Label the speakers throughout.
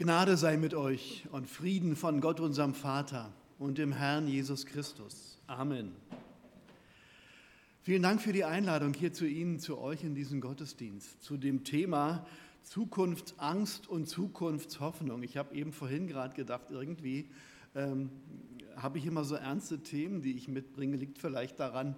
Speaker 1: Gnade sei mit euch und Frieden von Gott, unserem Vater und dem Herrn Jesus Christus. Amen. Vielen Dank für die Einladung hier zu Ihnen, zu euch in diesen Gottesdienst, zu dem Thema Zukunftsangst und Zukunftshoffnung. Ich habe eben vorhin gerade gedacht, irgendwie ähm, habe ich immer so ernste Themen, die ich mitbringe. Liegt vielleicht daran,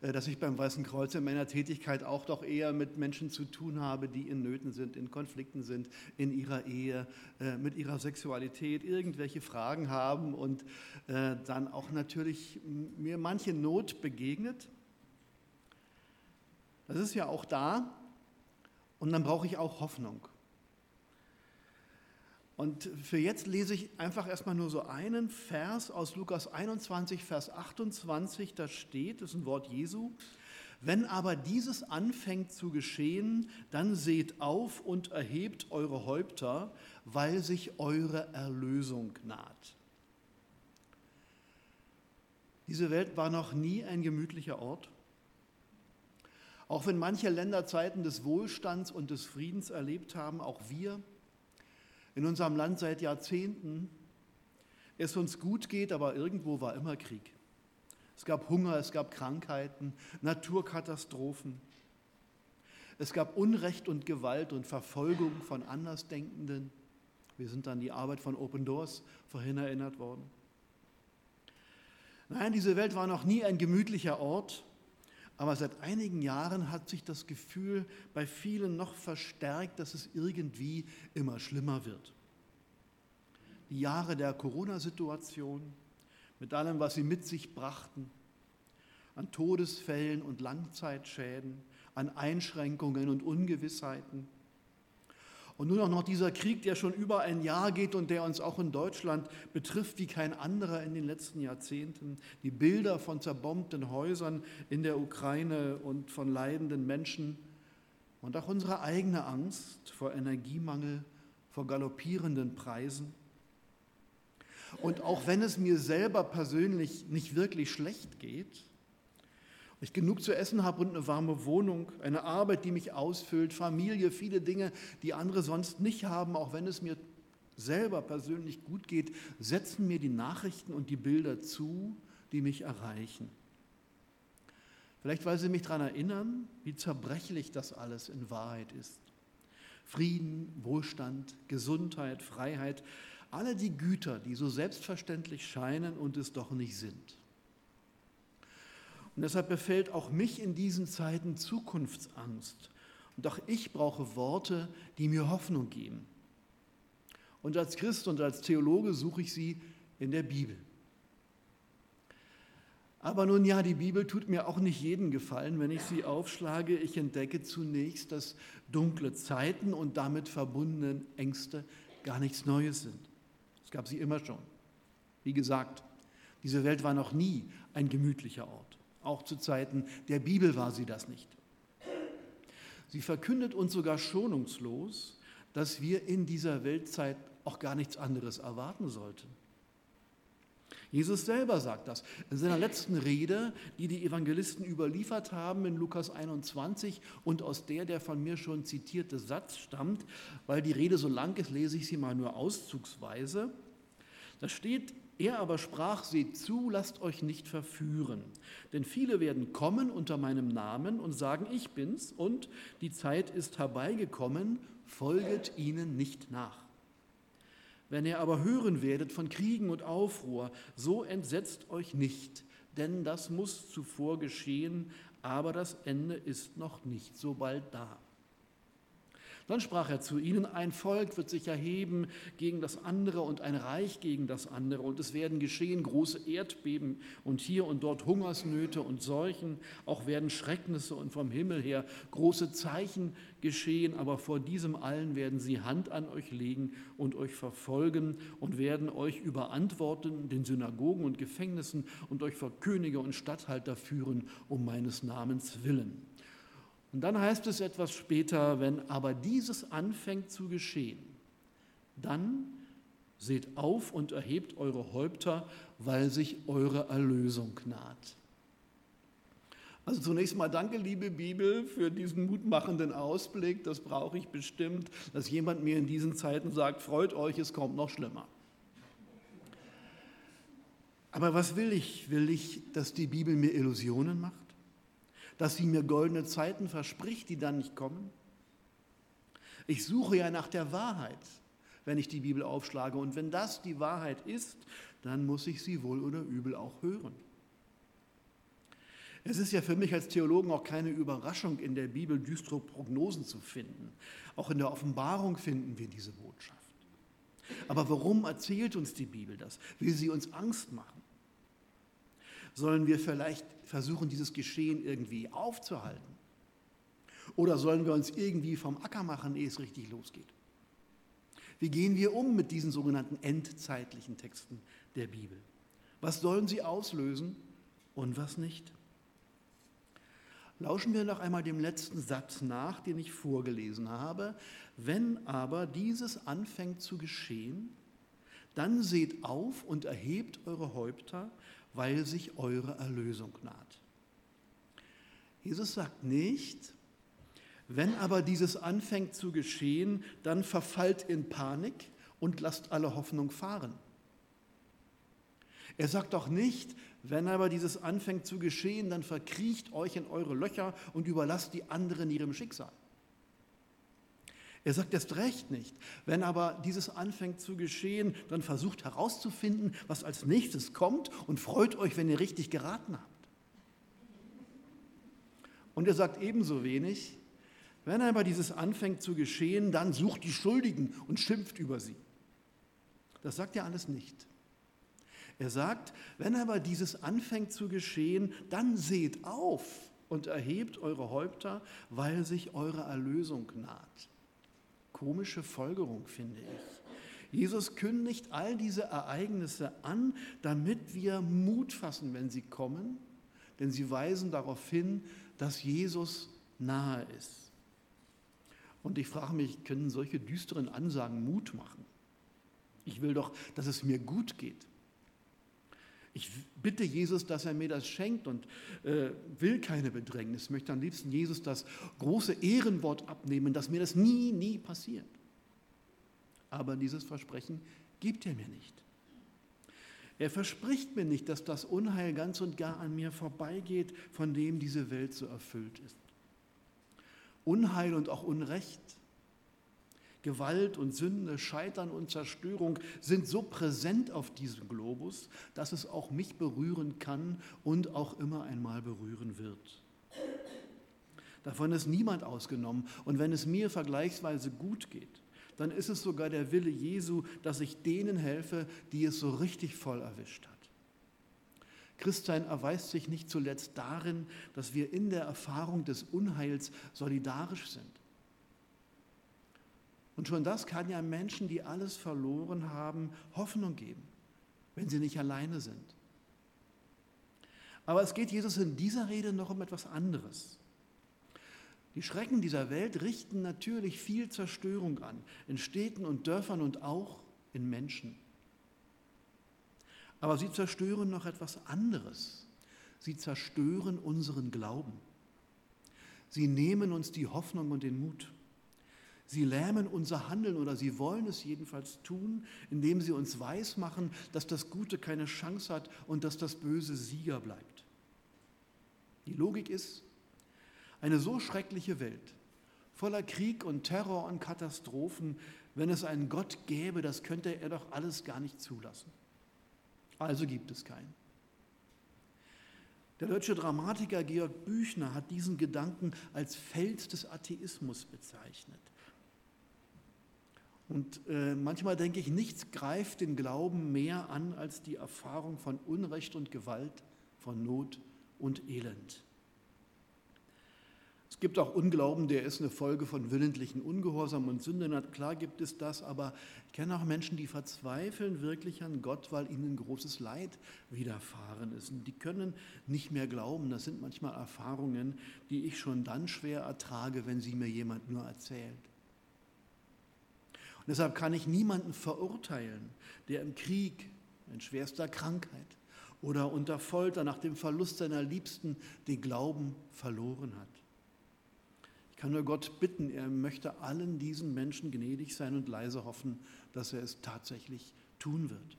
Speaker 1: dass ich beim Weißen Kreuz in meiner Tätigkeit auch doch eher mit Menschen zu tun habe, die in Nöten sind, in Konflikten sind, in ihrer Ehe, äh, mit ihrer Sexualität, irgendwelche Fragen haben und äh, dann auch natürlich mir manche Not begegnet. Das ist ja auch da und dann brauche ich auch Hoffnung. Und für jetzt lese ich einfach erstmal nur so einen Vers aus Lukas 21, Vers 28. Da steht, das ist ein Wort Jesu. Wenn aber dieses anfängt zu geschehen, dann seht auf und erhebt eure Häupter, weil sich eure Erlösung naht. Diese Welt war noch nie ein gemütlicher Ort. Auch wenn manche Länder Zeiten des Wohlstands und des Friedens erlebt haben, auch wir in unserem Land seit Jahrzehnten es uns gut geht, aber irgendwo war immer Krieg. Es gab Hunger, es gab Krankheiten, Naturkatastrophen. Es gab Unrecht und Gewalt und Verfolgung von Andersdenkenden. Wir sind an die Arbeit von Open Doors vorhin erinnert worden. Nein, diese Welt war noch nie ein gemütlicher Ort, aber seit einigen Jahren hat sich das Gefühl bei vielen noch verstärkt, dass es irgendwie immer schlimmer wird. Die Jahre der Corona-Situation mit allem, was sie mit sich brachten, an Todesfällen und Langzeitschäden, an Einschränkungen und Ungewissheiten – und nun auch noch dieser Krieg, der schon über ein Jahr geht und der uns auch in Deutschland betrifft wie kein anderer in den letzten Jahrzehnten. Die Bilder von zerbombten Häusern in der Ukraine und von leidenden Menschen und auch unsere eigene Angst vor Energiemangel, vor galoppierenden Preisen. Und auch wenn es mir selber persönlich nicht wirklich schlecht geht, ich genug zu essen habe und eine warme Wohnung, eine Arbeit, die mich ausfüllt, Familie, viele Dinge, die andere sonst nicht haben, auch wenn es mir selber persönlich gut geht, setzen mir die Nachrichten und die Bilder zu, die mich erreichen. Vielleicht, weil sie mich daran erinnern, wie zerbrechlich das alles in Wahrheit ist. Frieden, Wohlstand, Gesundheit, Freiheit, alle die Güter, die so selbstverständlich scheinen und es doch nicht sind. Und deshalb befällt auch mich in diesen Zeiten Zukunftsangst. Und auch ich brauche Worte, die mir Hoffnung geben. Und als Christ und als Theologe suche ich sie in der Bibel. Aber nun ja, die Bibel tut mir auch nicht jeden Gefallen, wenn ich sie aufschlage. Ich entdecke zunächst, dass dunkle Zeiten und damit verbundene Ängste gar nichts Neues sind. Es gab sie immer schon. Wie gesagt, diese Welt war noch nie ein gemütlicher Ort. Auch zu Zeiten der Bibel war sie das nicht. Sie verkündet uns sogar schonungslos, dass wir in dieser Weltzeit auch gar nichts anderes erwarten sollten. Jesus selber sagt das in seiner letzten Rede, die die Evangelisten überliefert haben in Lukas 21 und aus der der von mir schon zitierte Satz stammt, weil die Rede so lang ist, lese ich sie mal nur auszugsweise. Da steht er aber sprach, seht zu, lasst euch nicht verführen, denn viele werden kommen unter meinem Namen und sagen, ich bin's, und die Zeit ist herbeigekommen, folget ihnen nicht nach. Wenn ihr aber hören werdet von Kriegen und Aufruhr, so entsetzt euch nicht, denn das muss zuvor geschehen, aber das Ende ist noch nicht so bald da. Dann sprach er zu ihnen, ein Volk wird sich erheben gegen das andere und ein Reich gegen das andere. Und es werden geschehen große Erdbeben und hier und dort Hungersnöte und Seuchen. Auch werden Schrecknisse und vom Himmel her große Zeichen geschehen. Aber vor diesem allen werden sie Hand an euch legen und euch verfolgen und werden euch überantworten, den Synagogen und Gefängnissen und euch vor Könige und Statthalter führen, um meines Namens willen. Und dann heißt es etwas später, wenn aber dieses anfängt zu geschehen, dann seht auf und erhebt eure Häupter, weil sich eure Erlösung naht. Also zunächst mal danke, liebe Bibel, für diesen mutmachenden Ausblick. Das brauche ich bestimmt, dass jemand mir in diesen Zeiten sagt, freut euch, es kommt noch schlimmer. Aber was will ich? Will ich, dass die Bibel mir Illusionen macht? Dass sie mir goldene Zeiten verspricht, die dann nicht kommen? Ich suche ja nach der Wahrheit, wenn ich die Bibel aufschlage. Und wenn das die Wahrheit ist, dann muss ich sie wohl oder übel auch hören. Es ist ja für mich als Theologen auch keine Überraschung, in der Bibel düstere Prognosen zu finden. Auch in der Offenbarung finden wir diese Botschaft. Aber warum erzählt uns die Bibel das? Will sie uns Angst machen? Sollen wir vielleicht versuchen, dieses Geschehen irgendwie aufzuhalten? Oder sollen wir uns irgendwie vom Acker machen, ehe es richtig losgeht? Wie gehen wir um mit diesen sogenannten endzeitlichen Texten der Bibel? Was sollen sie auslösen und was nicht? Lauschen wir noch einmal dem letzten Satz nach, den ich vorgelesen habe. Wenn aber dieses anfängt zu geschehen, dann seht auf und erhebt eure Häupter, weil sich eure Erlösung naht. Jesus sagt nicht, wenn aber dieses anfängt zu geschehen, dann verfallt in Panik und lasst alle Hoffnung fahren. Er sagt doch nicht, wenn aber dieses anfängt zu geschehen, dann verkriecht euch in eure Löcher und überlasst die anderen ihrem Schicksal. Er sagt erst recht nicht. Wenn aber dieses anfängt zu geschehen, dann versucht herauszufinden, was als nächstes kommt und freut euch, wenn ihr richtig geraten habt. Und er sagt ebenso wenig, wenn aber dieses anfängt zu geschehen, dann sucht die Schuldigen und schimpft über sie. Das sagt er alles nicht. Er sagt, wenn aber dieses anfängt zu geschehen, dann seht auf und erhebt eure Häupter, weil sich eure Erlösung naht. Komische Folgerung, finde ich. Jesus kündigt all diese Ereignisse an, damit wir Mut fassen, wenn sie kommen, denn sie weisen darauf hin, dass Jesus nahe ist. Und ich frage mich, können solche düsteren Ansagen Mut machen? Ich will doch, dass es mir gut geht. Ich bitte Jesus, dass er mir das schenkt und äh, will keine Bedrängnis. Ich möchte am liebsten Jesus das große Ehrenwort abnehmen, dass mir das nie, nie passiert. Aber dieses Versprechen gibt er mir nicht. Er verspricht mir nicht, dass das Unheil ganz und gar an mir vorbeigeht, von dem diese Welt so erfüllt ist. Unheil und auch Unrecht Gewalt und Sünde, Scheitern und Zerstörung sind so präsent auf diesem Globus, dass es auch mich berühren kann und auch immer einmal berühren wird. Davon ist niemand ausgenommen. Und wenn es mir vergleichsweise gut geht, dann ist es sogar der Wille Jesu, dass ich denen helfe, die es so richtig voll erwischt hat. Christsein erweist sich nicht zuletzt darin, dass wir in der Erfahrung des Unheils solidarisch sind und schon das kann ja Menschen, die alles verloren haben, Hoffnung geben, wenn sie nicht alleine sind. Aber es geht Jesus in dieser Rede noch um etwas anderes. Die Schrecken dieser Welt richten natürlich viel Zerstörung an, in Städten und Dörfern und auch in Menschen. Aber sie zerstören noch etwas anderes. Sie zerstören unseren Glauben. Sie nehmen uns die Hoffnung und den Mut. Sie lähmen unser Handeln oder sie wollen es jedenfalls tun, indem sie uns weismachen, dass das Gute keine Chance hat und dass das Böse Sieger bleibt. Die Logik ist, eine so schreckliche Welt, voller Krieg und Terror und Katastrophen, wenn es einen Gott gäbe, das könnte er doch alles gar nicht zulassen. Also gibt es keinen. Der deutsche Dramatiker Georg Büchner hat diesen Gedanken als Feld des Atheismus bezeichnet. Und äh, manchmal denke ich, nichts greift den Glauben mehr an als die Erfahrung von Unrecht und Gewalt, von Not und Elend. Es gibt auch Unglauben, der ist eine Folge von willentlichen Ungehorsam und Sünde. Klar gibt es das, aber ich kenne auch Menschen, die verzweifeln wirklich an Gott, weil ihnen großes Leid widerfahren ist. Und die können nicht mehr glauben. Das sind manchmal Erfahrungen, die ich schon dann schwer ertrage, wenn sie mir jemand nur erzählt. Deshalb kann ich niemanden verurteilen, der im Krieg, in schwerster Krankheit oder unter Folter nach dem Verlust seiner Liebsten den Glauben verloren hat. Ich kann nur Gott bitten, er möchte allen diesen Menschen gnädig sein und leise hoffen, dass er es tatsächlich tun wird.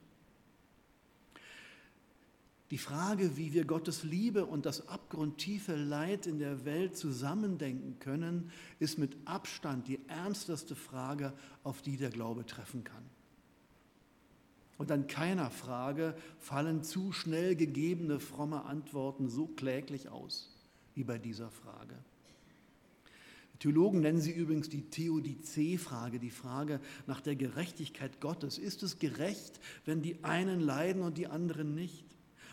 Speaker 1: Die Frage, wie wir Gottes Liebe und das abgrundtiefe Leid in der Welt zusammendenken können, ist mit Abstand die ernsteste Frage, auf die der Glaube treffen kann. Und an keiner Frage fallen zu schnell gegebene fromme Antworten so kläglich aus wie bei dieser Frage. Theologen nennen sie übrigens die Theodizee-Frage, die Frage nach der Gerechtigkeit Gottes. Ist es gerecht, wenn die einen leiden und die anderen nicht?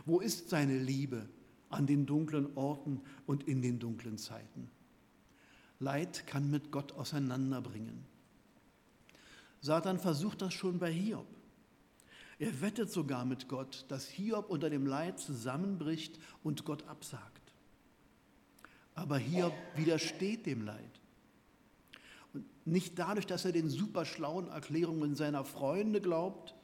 Speaker 1: Wo ist seine Liebe an den dunklen Orten und in den dunklen Zeiten? Leid kann mit Gott auseinanderbringen. Satan versucht das schon bei Hiob. Er wettet sogar mit Gott, dass Hiob unter dem Leid zusammenbricht und Gott absagt. Aber Hiob widersteht dem Leid. Und nicht dadurch, dass er den superschlauen Erklärungen seiner Freunde glaubt,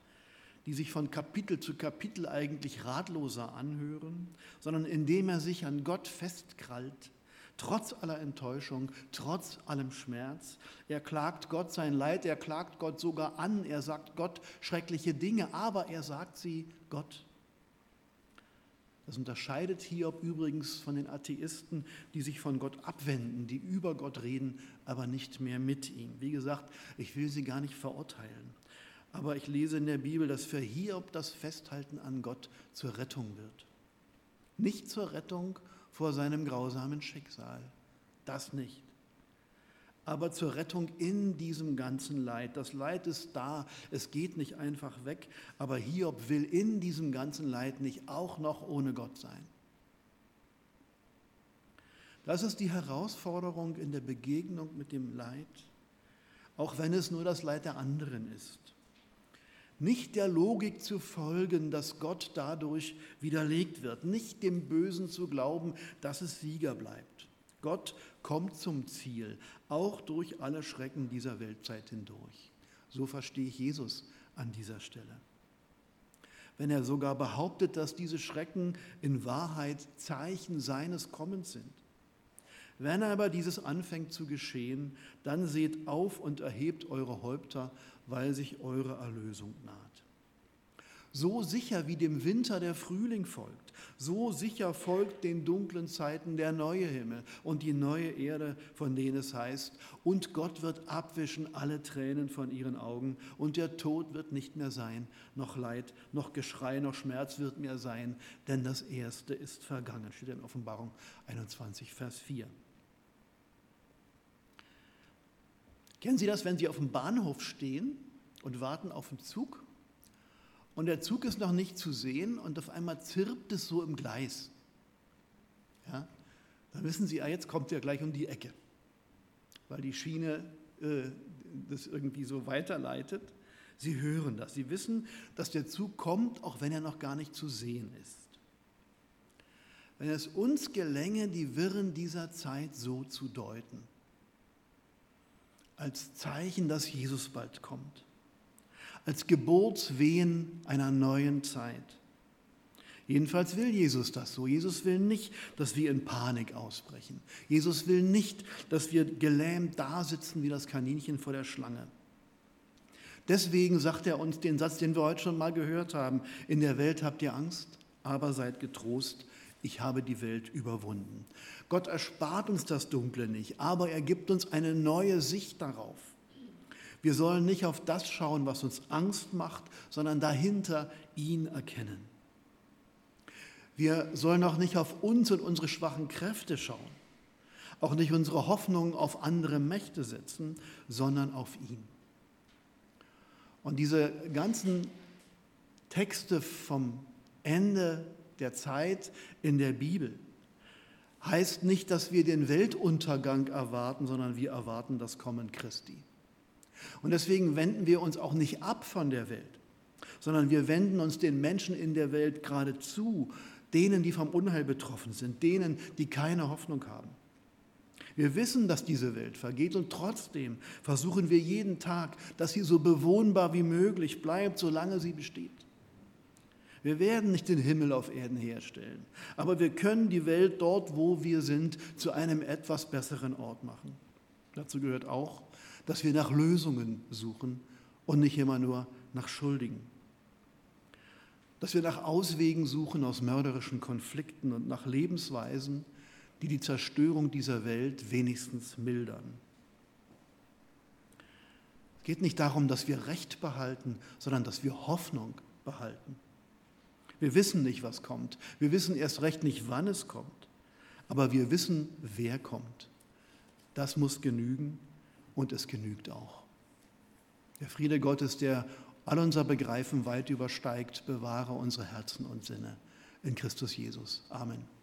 Speaker 1: die sich von Kapitel zu Kapitel eigentlich ratloser anhören, sondern indem er sich an Gott festkrallt trotz aller Enttäuschung, trotz allem Schmerz. Er klagt Gott sein Leid, er klagt Gott sogar an, er sagt Gott schreckliche Dinge, aber er sagt sie Gott. Das unterscheidet Hiob übrigens von den Atheisten, die sich von Gott abwenden, die über Gott reden, aber nicht mehr mit ihm. Wie gesagt, ich will sie gar nicht verurteilen. Aber ich lese in der Bibel, dass für Hiob das Festhalten an Gott zur Rettung wird. Nicht zur Rettung vor seinem grausamen Schicksal. Das nicht. Aber zur Rettung in diesem ganzen Leid. Das Leid ist da, es geht nicht einfach weg, aber Hiob will in diesem ganzen Leid nicht auch noch ohne Gott sein. Das ist die Herausforderung in der Begegnung mit dem Leid, auch wenn es nur das Leid der anderen ist nicht der Logik zu folgen, dass Gott dadurch widerlegt wird, nicht dem Bösen zu glauben, dass es Sieger bleibt. Gott kommt zum Ziel, auch durch alle Schrecken dieser Weltzeit hindurch. So verstehe ich Jesus an dieser Stelle. Wenn er sogar behauptet, dass diese Schrecken in Wahrheit Zeichen seines Kommens sind. Wenn aber dieses anfängt zu geschehen, dann seht auf und erhebt eure Häupter weil sich eure Erlösung naht. So sicher wie dem Winter der Frühling folgt, so sicher folgt den dunklen Zeiten der neue Himmel und die neue Erde, von denen es heißt, und Gott wird abwischen alle Tränen von ihren Augen und der Tod wird nicht mehr sein, noch Leid, noch Geschrei, noch Schmerz wird mehr sein, denn das Erste ist vergangen, steht in Offenbarung 21, Vers 4. Kennen Sie das, wenn Sie auf dem Bahnhof stehen und warten auf den Zug und der Zug ist noch nicht zu sehen und auf einmal zirpt es so im Gleis? Ja? Dann wissen Sie, ah, jetzt kommt er gleich um die Ecke, weil die Schiene äh, das irgendwie so weiterleitet. Sie hören das. Sie wissen, dass der Zug kommt, auch wenn er noch gar nicht zu sehen ist. Wenn es uns gelänge, die Wirren dieser Zeit so zu deuten, als Zeichen, dass Jesus bald kommt, als Geburtswehen einer neuen Zeit. Jedenfalls will Jesus das so. Jesus will nicht, dass wir in Panik ausbrechen. Jesus will nicht, dass wir gelähmt dasitzen wie das Kaninchen vor der Schlange. Deswegen sagt er uns den Satz, den wir heute schon mal gehört haben. In der Welt habt ihr Angst, aber seid getrost, ich habe die Welt überwunden. Gott erspart uns das Dunkle nicht, aber er gibt uns eine neue Sicht darauf. Wir sollen nicht auf das schauen, was uns Angst macht, sondern dahinter ihn erkennen. Wir sollen auch nicht auf uns und unsere schwachen Kräfte schauen, auch nicht unsere Hoffnung auf andere Mächte setzen, sondern auf ihn. Und diese ganzen Texte vom Ende der Zeit in der Bibel heißt nicht, dass wir den Weltuntergang erwarten, sondern wir erwarten das Kommen Christi. Und deswegen wenden wir uns auch nicht ab von der Welt, sondern wir wenden uns den Menschen in der Welt gerade zu, denen, die vom Unheil betroffen sind, denen, die keine Hoffnung haben. Wir wissen, dass diese Welt vergeht und trotzdem versuchen wir jeden Tag, dass sie so bewohnbar wie möglich bleibt, solange sie besteht. Wir werden nicht den Himmel auf Erden herstellen, aber wir können die Welt dort, wo wir sind, zu einem etwas besseren Ort machen. Dazu gehört auch, dass wir nach Lösungen suchen und nicht immer nur nach Schuldigen. Dass wir nach Auswegen suchen aus mörderischen Konflikten und nach Lebensweisen, die die Zerstörung dieser Welt wenigstens mildern. Es geht nicht darum, dass wir Recht behalten, sondern dass wir Hoffnung behalten. Wir wissen nicht, was kommt. Wir wissen erst recht nicht, wann es kommt. Aber wir wissen, wer kommt. Das muss genügen und es genügt auch. Der Friede Gottes, der all unser Begreifen weit übersteigt, bewahre unsere Herzen und Sinne in Christus Jesus. Amen.